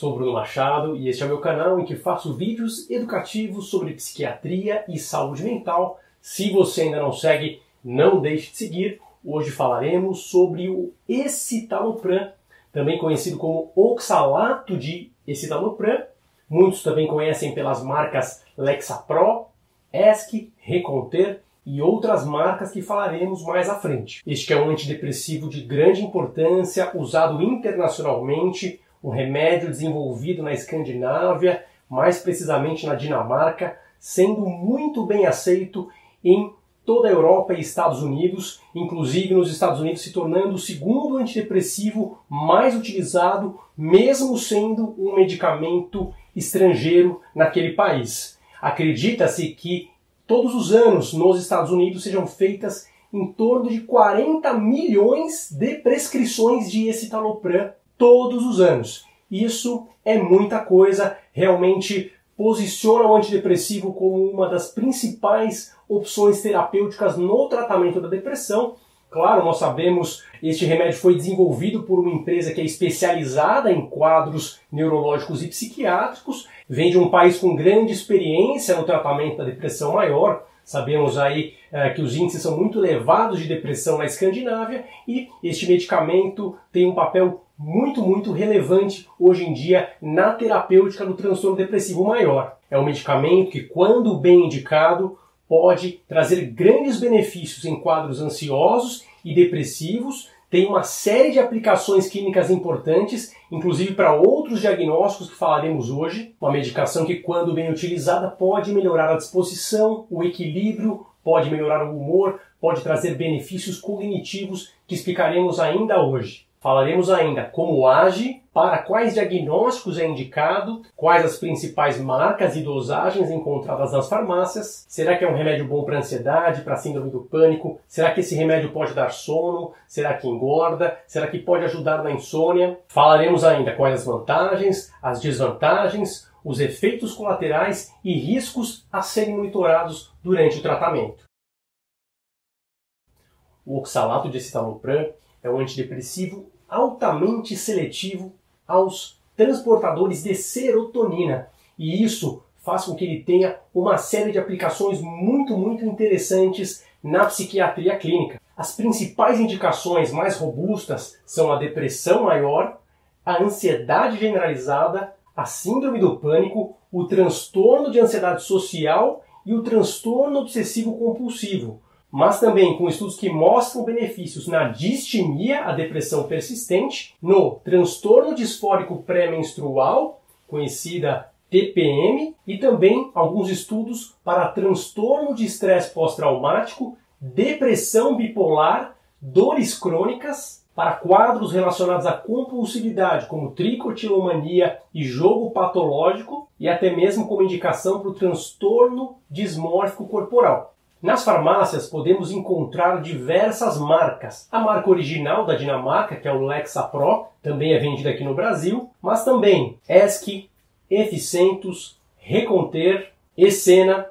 Sou Bruno Machado e este é o meu canal em que faço vídeos educativos sobre psiquiatria e saúde mental. Se você ainda não segue, não deixe de seguir. Hoje falaremos sobre o escitalopram, também conhecido como oxalato de escitalopram. Muitos também conhecem pelas marcas Lexapro, Esc, Reconter e outras marcas que falaremos mais à frente. Este é um antidepressivo de grande importância, usado internacionalmente, um remédio desenvolvido na Escandinávia, mais precisamente na Dinamarca, sendo muito bem aceito em toda a Europa e Estados Unidos, inclusive nos Estados Unidos se tornando o segundo antidepressivo mais utilizado, mesmo sendo um medicamento estrangeiro naquele país. Acredita-se que todos os anos nos Estados Unidos sejam feitas em torno de 40 milhões de prescrições de escitalopram todos os anos. Isso é muita coisa, realmente posiciona o antidepressivo como uma das principais opções terapêuticas no tratamento da depressão. Claro, nós sabemos este remédio foi desenvolvido por uma empresa que é especializada em quadros neurológicos e psiquiátricos, vem de um país com grande experiência no tratamento da depressão maior. Sabemos aí é, que os índices são muito elevados de depressão na Escandinávia e este medicamento tem um papel muito, muito relevante hoje em dia na terapêutica do transtorno depressivo maior. É um medicamento que, quando bem indicado, pode trazer grandes benefícios em quadros ansiosos e depressivos, tem uma série de aplicações clínicas importantes, inclusive para outros diagnósticos que falaremos hoje. Uma medicação que, quando bem utilizada, pode melhorar a disposição, o equilíbrio, pode melhorar o humor, pode trazer benefícios cognitivos que explicaremos ainda hoje. Falaremos ainda como age, para quais diagnósticos é indicado, quais as principais marcas e dosagens encontradas nas farmácias, será que é um remédio bom para ansiedade, para síndrome do pânico, será que esse remédio pode dar sono, será que engorda, será que pode ajudar na insônia. Falaremos ainda quais as vantagens, as desvantagens, os efeitos colaterais e riscos a serem monitorados durante o tratamento. O oxalato de citalopram é um antidepressivo altamente seletivo aos transportadores de serotonina. E isso faz com que ele tenha uma série de aplicações muito, muito interessantes na psiquiatria clínica. As principais indicações mais robustas são a depressão maior, a ansiedade generalizada, a síndrome do pânico, o transtorno de ansiedade social e o transtorno obsessivo compulsivo mas também com estudos que mostram benefícios na distimia, a depressão persistente, no transtorno disfórico pré-menstrual, conhecida TPM, e também alguns estudos para transtorno de estresse pós-traumático, depressão bipolar, dores crônicas, para quadros relacionados à compulsividade, como tricotilomania e jogo patológico, e até mesmo como indicação para o transtorno dismórfico corporal. Nas farmácias podemos encontrar diversas marcas. A marca original da Dinamarca, que é o Lexapro, também é vendida aqui no Brasil, mas também Esk, Eficentus, Reconter, Escena,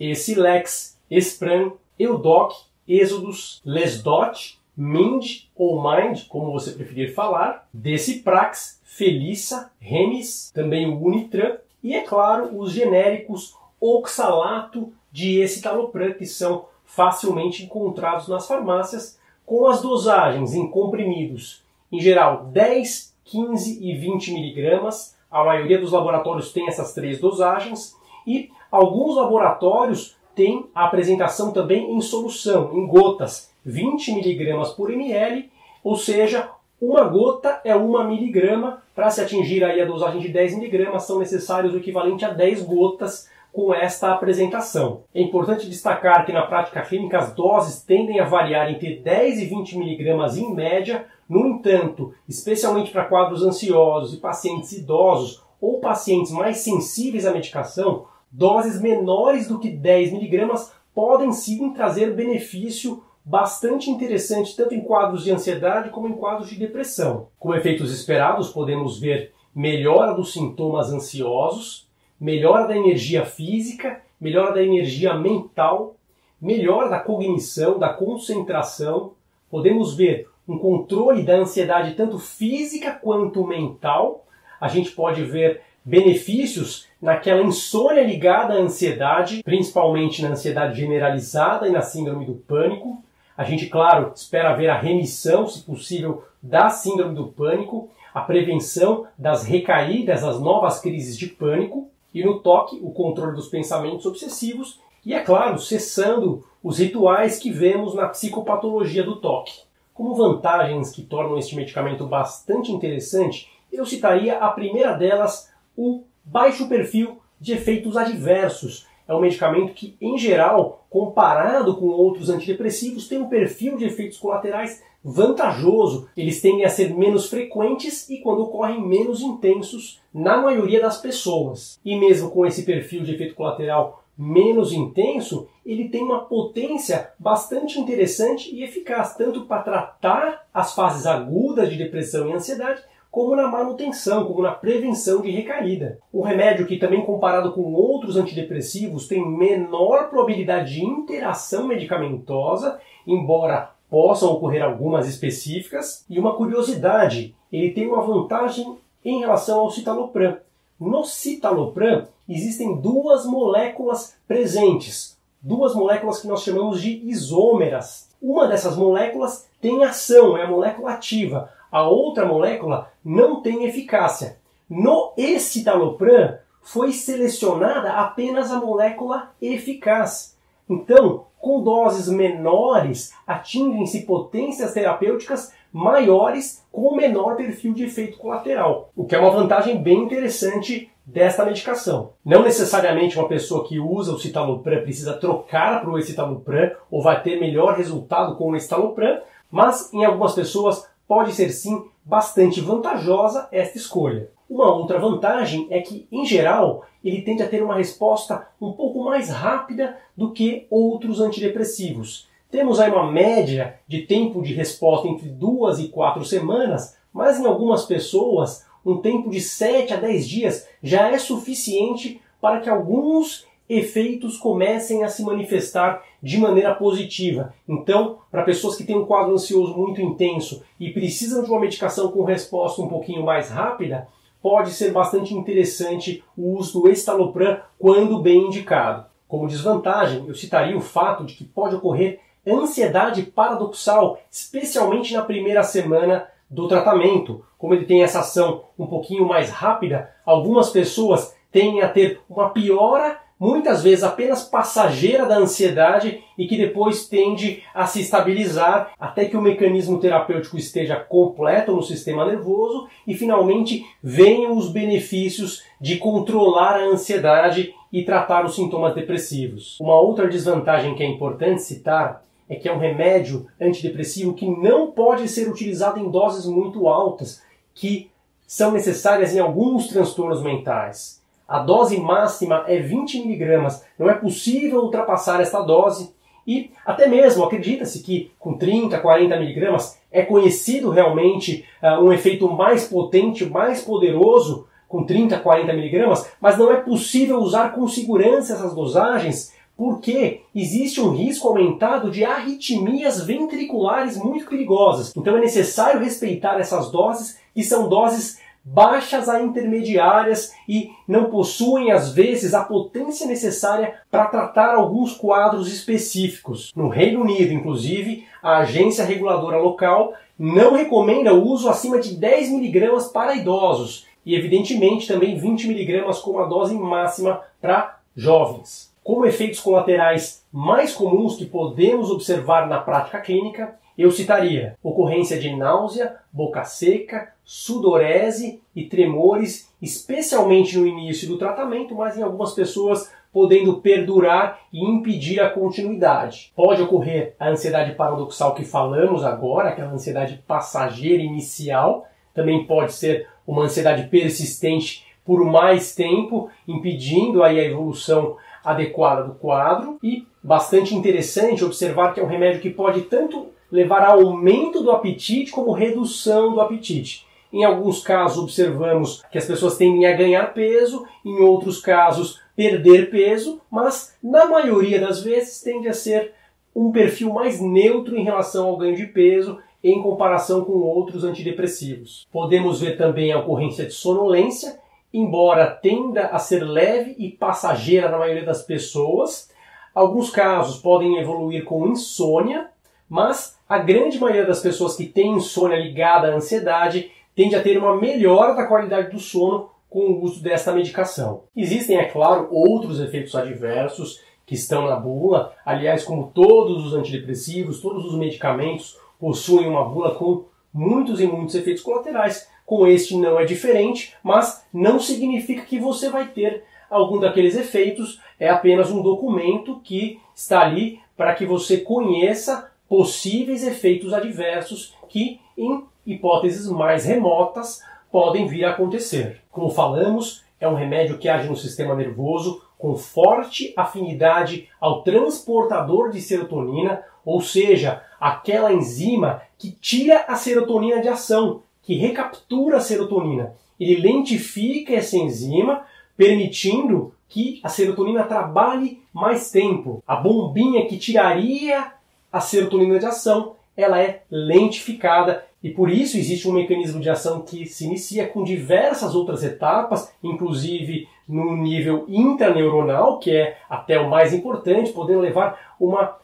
Esilex, Espran, Eudoc, Exodus, Lesdot, Mind ou Mind, como você preferir falar, Deciprax, Felissa, Remis, também o Unitran e, é claro, os genéricos Oxalato, de escitalopram que são facilmente encontrados nas farmácias, com as dosagens em comprimidos, em geral 10, 15 e 20 miligramas. A maioria dos laboratórios tem essas três dosagens e alguns laboratórios têm a apresentação também em solução, em gotas, 20 miligramas por ml, ou seja, uma gota é uma miligrama. Para se atingir aí a dosagem de 10 miligramas, são necessários o equivalente a 10 gotas com esta apresentação. É importante destacar que na prática clínica as doses tendem a variar entre 10 e 20 miligramas em média, no entanto, especialmente para quadros ansiosos e pacientes idosos ou pacientes mais sensíveis à medicação, doses menores do que 10 miligramas podem sim trazer benefício bastante interessante tanto em quadros de ansiedade como em quadros de depressão. Com efeitos esperados, podemos ver melhora dos sintomas ansiosos, melhora da energia física, melhora da energia mental, melhora da cognição, da concentração. Podemos ver um controle da ansiedade tanto física quanto mental, a gente pode ver benefícios naquela insônia ligada à ansiedade, principalmente na ansiedade generalizada e na síndrome do pânico. A gente, claro, espera ver a remissão, se possível, da síndrome do pânico, a prevenção das recaídas, das novas crises de pânico, e no toque, o controle dos pensamentos obsessivos, e, é claro, cessando os rituais que vemos na psicopatologia do toque. Como vantagens que tornam este medicamento bastante interessante, eu citaria a primeira delas, o baixo perfil de efeitos adversos. É um medicamento que, em geral, comparado com outros antidepressivos, tem um perfil de efeitos colaterais vantajoso. Eles tendem a ser menos frequentes e, quando ocorrem, menos intensos na maioria das pessoas. E mesmo com esse perfil de efeito colateral menos intenso, ele tem uma potência bastante interessante e eficaz, tanto para tratar as fases agudas de depressão e ansiedade, como na manutenção, como na prevenção de recaída. O remédio que também comparado com outros antidepressivos tem menor probabilidade de interação medicamentosa, embora possam ocorrer algumas específicas. E uma curiosidade, ele tem uma vantagem em relação ao citalopram. No citalopram existem duas moléculas presentes, duas moléculas que nós chamamos de isômeras. Uma dessas moléculas tem ação, é a molécula ativa a outra molécula não tem eficácia. No escitalopram foi selecionada apenas a molécula eficaz. Então, com doses menores, atingem-se potências terapêuticas maiores com menor perfil de efeito colateral, o que é uma vantagem bem interessante desta medicação. Não necessariamente uma pessoa que usa o citalopram precisa trocar para o escitalopram ou vai ter melhor resultado com o escitalopram, mas em algumas pessoas pode ser sim bastante vantajosa esta escolha. Uma outra vantagem é que, em geral, ele tende a ter uma resposta um pouco mais rápida do que outros antidepressivos. Temos aí uma média de tempo de resposta entre duas e quatro semanas, mas em algumas pessoas um tempo de 7 a 10 dias já é suficiente para que alguns efeitos comecem a se manifestar de maneira positiva. Então, para pessoas que têm um quadro ansioso muito intenso e precisam de uma medicação com resposta um pouquinho mais rápida, pode ser bastante interessante o uso do estalopram quando bem indicado. Como desvantagem, eu citaria o fato de que pode ocorrer ansiedade paradoxal, especialmente na primeira semana do tratamento. Como ele tem essa ação um pouquinho mais rápida, algumas pessoas tendem a ter uma piora muitas vezes apenas passageira da ansiedade e que depois tende a se estabilizar até que o mecanismo terapêutico esteja completo no sistema nervoso e finalmente venham os benefícios de controlar a ansiedade e tratar os sintomas depressivos. Uma outra desvantagem que é importante citar é que é um remédio antidepressivo que não pode ser utilizado em doses muito altas, que são necessárias em alguns transtornos mentais. A dose máxima é 20 miligramas. Não é possível ultrapassar esta dose. E até mesmo acredita-se que com 30, 40 miligramas é conhecido realmente uh, um efeito mais potente, mais poderoso com 30, 40 miligramas, mas não é possível usar com segurança essas dosagens porque existe um risco aumentado de arritmias ventriculares muito perigosas. Então é necessário respeitar essas doses, que são doses baixas a intermediárias e não possuem, às vezes, a potência necessária para tratar alguns quadros específicos. No Reino Unido, inclusive, a agência reguladora local não recomenda o uso acima de 10 mg para idosos e, evidentemente, também 20 mg como a dose máxima para jovens. Como efeitos colaterais mais comuns que podemos observar na prática clínica, eu citaria ocorrência de náusea, boca seca, sudorese e tremores, especialmente no início do tratamento, mas em algumas pessoas podendo perdurar e impedir a continuidade. Pode ocorrer a ansiedade paradoxal que falamos agora, aquela ansiedade passageira inicial, também pode ser uma ansiedade persistente por mais tempo, impedindo aí a evolução adequada do quadro e bastante interessante observar que é um remédio que pode tanto levar a aumento do apetite como redução do apetite. Em alguns casos, observamos que as pessoas tendem a ganhar peso, em outros casos, perder peso, mas na maioria das vezes tende a ser um perfil mais neutro em relação ao ganho de peso em comparação com outros antidepressivos. Podemos ver também a ocorrência de sonolência, embora tenda a ser leve e passageira na maioria das pessoas. Alguns casos podem evoluir com insônia, mas a grande maioria das pessoas que tem insônia ligada à ansiedade tende a ter uma melhora da qualidade do sono com o uso desta medicação. Existem, é claro, outros efeitos adversos que estão na bula. Aliás, como todos os antidepressivos, todos os medicamentos possuem uma bula com muitos e muitos efeitos colaterais. Com este não é diferente, mas não significa que você vai ter algum daqueles efeitos. É apenas um documento que está ali para que você conheça possíveis efeitos adversos que, em hipóteses mais remotas, podem vir a acontecer. Como falamos, é um remédio que age no sistema nervoso com forte afinidade ao transportador de serotonina, ou seja, aquela enzima que tira a serotonina de ação, que recaptura a serotonina. Ele lentifica essa enzima, permitindo que a serotonina trabalhe mais tempo. A bombinha que tiraria a serotonina de ação, ela é lentificada e por isso existe um mecanismo de ação que se inicia com diversas outras etapas, inclusive no nível intraneuronal, que é até o mais importante, podendo levar uma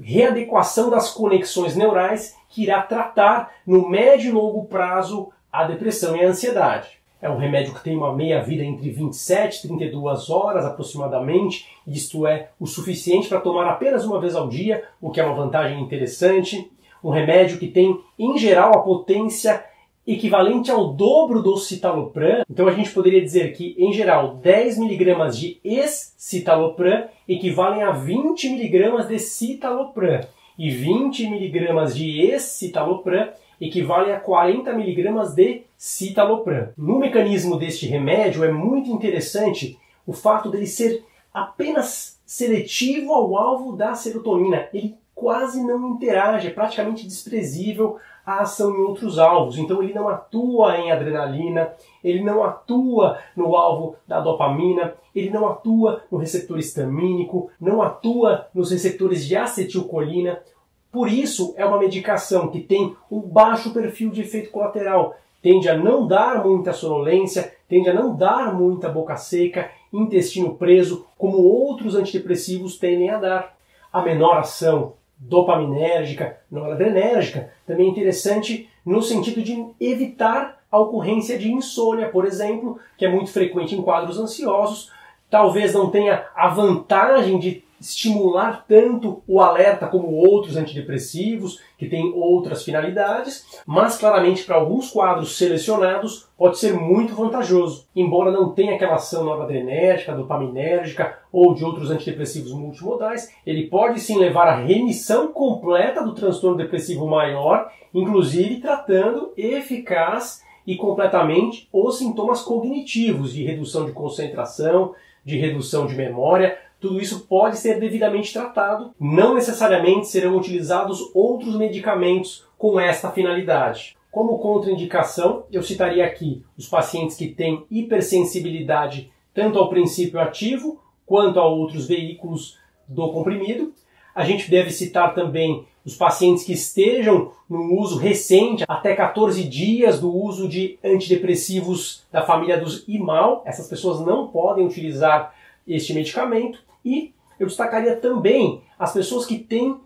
readequação das conexões neurais que irá tratar no médio e longo prazo a depressão e a ansiedade. É um remédio que tem uma meia-vida entre 27 e 32 horas aproximadamente, isto é o suficiente para tomar apenas uma vez ao dia, o que é uma vantagem interessante um remédio que tem, em geral, a potência equivalente ao dobro do citalopram. Então a gente poderia dizer que, em geral, 10 mg de escitalopram equivalem a 20 mg de citalopram. E 20 mg de escitalopram equivalem a 40 mg de citalopram. No mecanismo deste remédio é muito interessante o fato dele ser apenas seletivo ao alvo da serotonina. Ele quase não interage, é praticamente desprezível a ação em outros alvos. Então ele não atua em adrenalina, ele não atua no alvo da dopamina, ele não atua no receptor histamínico, não atua nos receptores de acetilcolina. Por isso é uma medicação que tem um baixo perfil de efeito colateral, tende a não dar muita sonolência, tende a não dar muita boca seca, intestino preso, como outros antidepressivos tendem a dar. A menor ação dopaminérgica, noradrenérgica, também é interessante no sentido de evitar a ocorrência de insônia, por exemplo, que é muito frequente em quadros ansiosos. Talvez não tenha a vantagem de estimular tanto o alerta como outros antidepressivos, que têm outras finalidades, mas claramente para alguns quadros selecionados pode ser muito vantajoso, embora não tenha aquela ação noradrenérgica, dopaminérgica ou de outros antidepressivos multimodais, ele pode sim levar à remissão completa do transtorno depressivo maior, inclusive tratando eficaz e completamente os sintomas cognitivos de redução de concentração, de redução de memória, tudo isso pode ser devidamente tratado. Não necessariamente serão utilizados outros medicamentos com esta finalidade. Como contraindicação, eu citaria aqui os pacientes que têm hipersensibilidade tanto ao princípio ativo quanto a outros veículos do comprimido. A gente deve citar também os pacientes que estejam no uso recente, até 14 dias do uso de antidepressivos da família dos IMAL. Essas pessoas não podem utilizar este medicamento. E eu destacaria também as pessoas que têm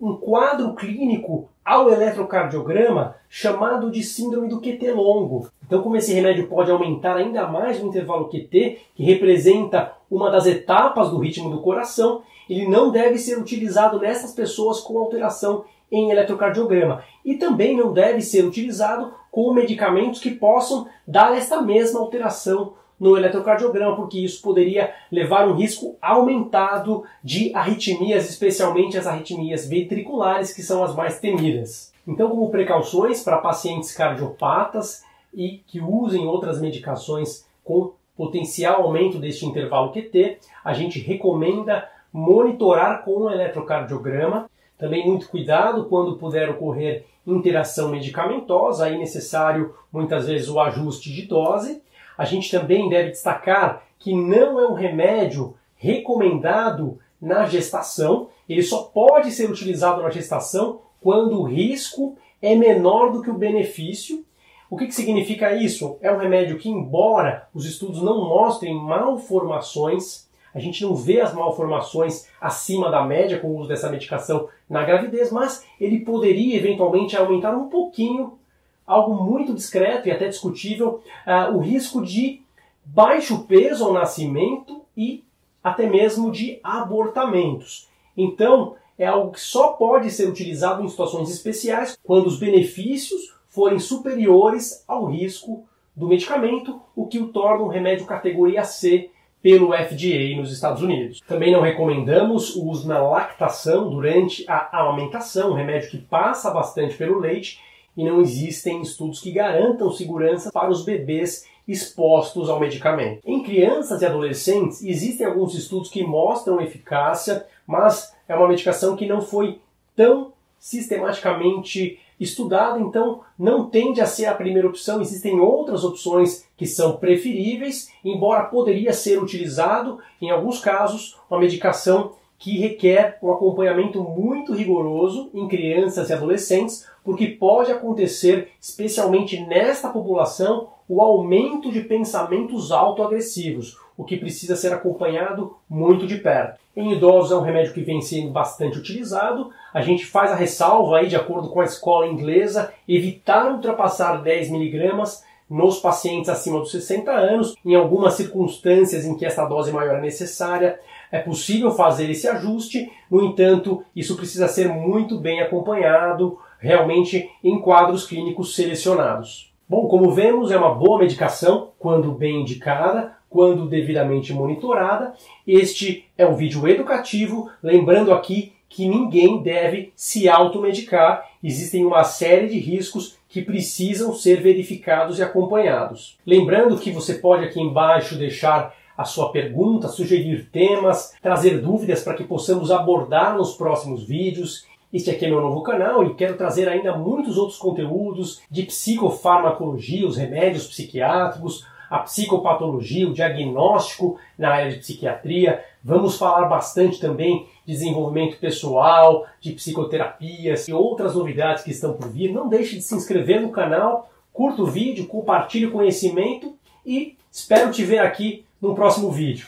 um quadro clínico ao eletrocardiograma chamado de síndrome do QT longo. Então, como esse remédio pode aumentar ainda mais o intervalo QT, que representa uma das etapas do ritmo do coração, ele não deve ser utilizado nessas pessoas com alteração em eletrocardiograma. E também não deve ser utilizado com medicamentos que possam dar essa mesma alteração no eletrocardiograma, porque isso poderia levar um risco aumentado de arritmias, especialmente as arritmias ventriculares, que são as mais temidas. Então, como precauções para pacientes cardiopatas e que usem outras medicações com potencial aumento deste intervalo QT, a gente recomenda monitorar com o eletrocardiograma. Também muito cuidado quando puder ocorrer interação medicamentosa, aí necessário muitas vezes o ajuste de dose a gente também deve destacar que não é um remédio recomendado na gestação, ele só pode ser utilizado na gestação quando o risco é menor do que o benefício. O que, que significa isso? É um remédio que, embora os estudos não mostrem malformações, a gente não vê as malformações acima da média com o uso dessa medicação na gravidez, mas ele poderia eventualmente aumentar um pouquinho, algo muito discreto e até discutível, uh, o risco de baixo peso ao nascimento e até mesmo de abortamentos. Então, é algo que só pode ser utilizado em situações especiais quando os benefícios forem superiores ao risco do medicamento, o que o torna um remédio categoria C pelo FDA nos Estados Unidos. Também não recomendamos o uso na lactação durante a amamentação, um remédio que passa bastante pelo leite e não existem estudos que garantam segurança para os bebês expostos ao medicamento. Em crianças e adolescentes, existem alguns estudos que mostram eficácia, mas é uma medicação que não foi tão sistematicamente estudada, então não tende a ser a primeira opção. Existem outras opções que são preferíveis, embora poderia ser utilizado em alguns casos uma medicação que requer um acompanhamento muito rigoroso em crianças e adolescentes, porque pode acontecer, especialmente nesta população, o aumento de pensamentos autoagressivos, o que precisa ser acompanhado muito de perto. Em idosos é um remédio que vem sendo bastante utilizado. A gente faz a ressalva aí, de acordo com a escola inglesa, evitar ultrapassar 10 miligramas nos pacientes acima dos 60 anos. Em algumas circunstâncias em que essa dose maior é necessária, é possível fazer esse ajuste. No entanto, isso precisa ser muito bem acompanhado, realmente em quadros clínicos selecionados. Bom, como vemos, é uma boa medicação quando bem indicada, quando devidamente monitorada. Este é um vídeo educativo, lembrando aqui que ninguém deve se automedicar. Existem uma série de riscos que precisam ser verificados e acompanhados. Lembrando que você pode aqui embaixo deixar a sua pergunta, sugerir temas, trazer dúvidas para que possamos abordar nos próximos vídeos. Este aqui é meu novo canal e quero trazer ainda muitos outros conteúdos de psicofarmacologia, os remédios psiquiátricos, a psicopatologia, o diagnóstico na área de psiquiatria. Vamos falar bastante também de desenvolvimento pessoal, de psicoterapias e outras novidades que estão por vir. Não deixe de se inscrever no canal, curta o vídeo, compartilhe o conhecimento e espero te ver aqui no próximo vídeo.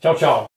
Tchau, tchau!